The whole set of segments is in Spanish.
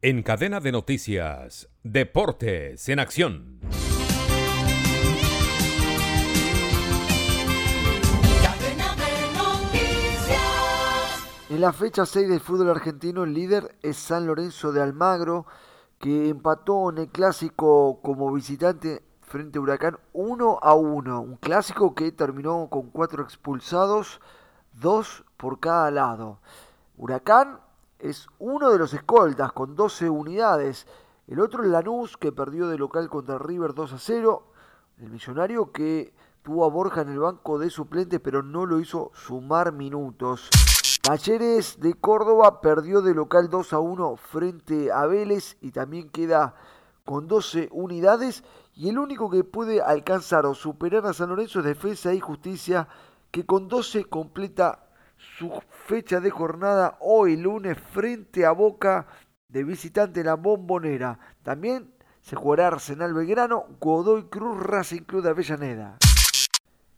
En cadena de noticias, Deportes en Acción. En la fecha 6 del fútbol argentino, el líder es San Lorenzo de Almagro, que empató en el clásico como visitante frente a Huracán 1 a 1. Un clásico que terminó con cuatro expulsados, dos por cada lado. Huracán es uno de los escoltas con 12 unidades. El otro es Lanús que perdió de local contra River 2 a 0. El millonario que tuvo a Borja en el banco de suplentes pero no lo hizo sumar minutos. Talleres de Córdoba perdió de local 2 a 1 frente a Vélez y también queda con 12 unidades. Y el único que puede alcanzar o superar a San Lorenzo es Defensa y Justicia que con 12 completa su fecha de jornada hoy lunes frente a Boca de visitante la Bombonera. También se jugará Arsenal Belgrano, Godoy Cruz, Racing Club de Avellaneda.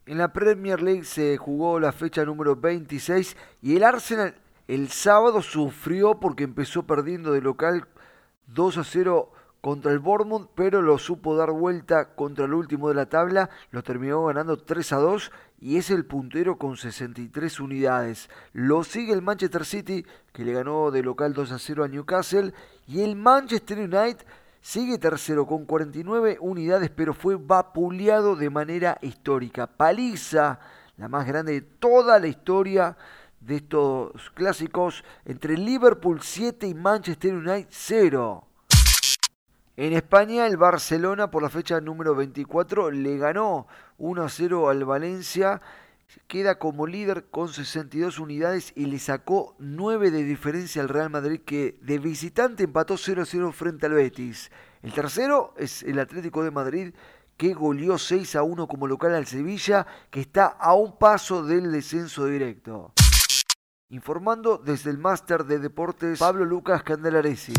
En la Premier League se jugó la fecha número 26 y el Arsenal el sábado sufrió porque empezó perdiendo de local 2 a 0 contra el Bournemouth, pero lo supo dar vuelta contra el último de la tabla, lo terminó ganando 3 a 2 y es el puntero con 63 unidades. Lo sigue el Manchester City, que le ganó de local 2 a 0 a Newcastle, y el Manchester United sigue tercero con 49 unidades, pero fue vapuleado de manera histórica. Paliza, la más grande de toda la historia de estos clásicos, entre Liverpool 7 y Manchester United 0. En España, el Barcelona por la fecha número 24 le ganó 1 a 0 al Valencia. Queda como líder con 62 unidades y le sacó 9 de diferencia al Real Madrid que de visitante empató 0 a 0 frente al Betis. El tercero es el Atlético de Madrid que goleó 6 a 1 como local al Sevilla que está a un paso del descenso directo. Informando desde el Máster de Deportes Pablo Lucas Candelaresi.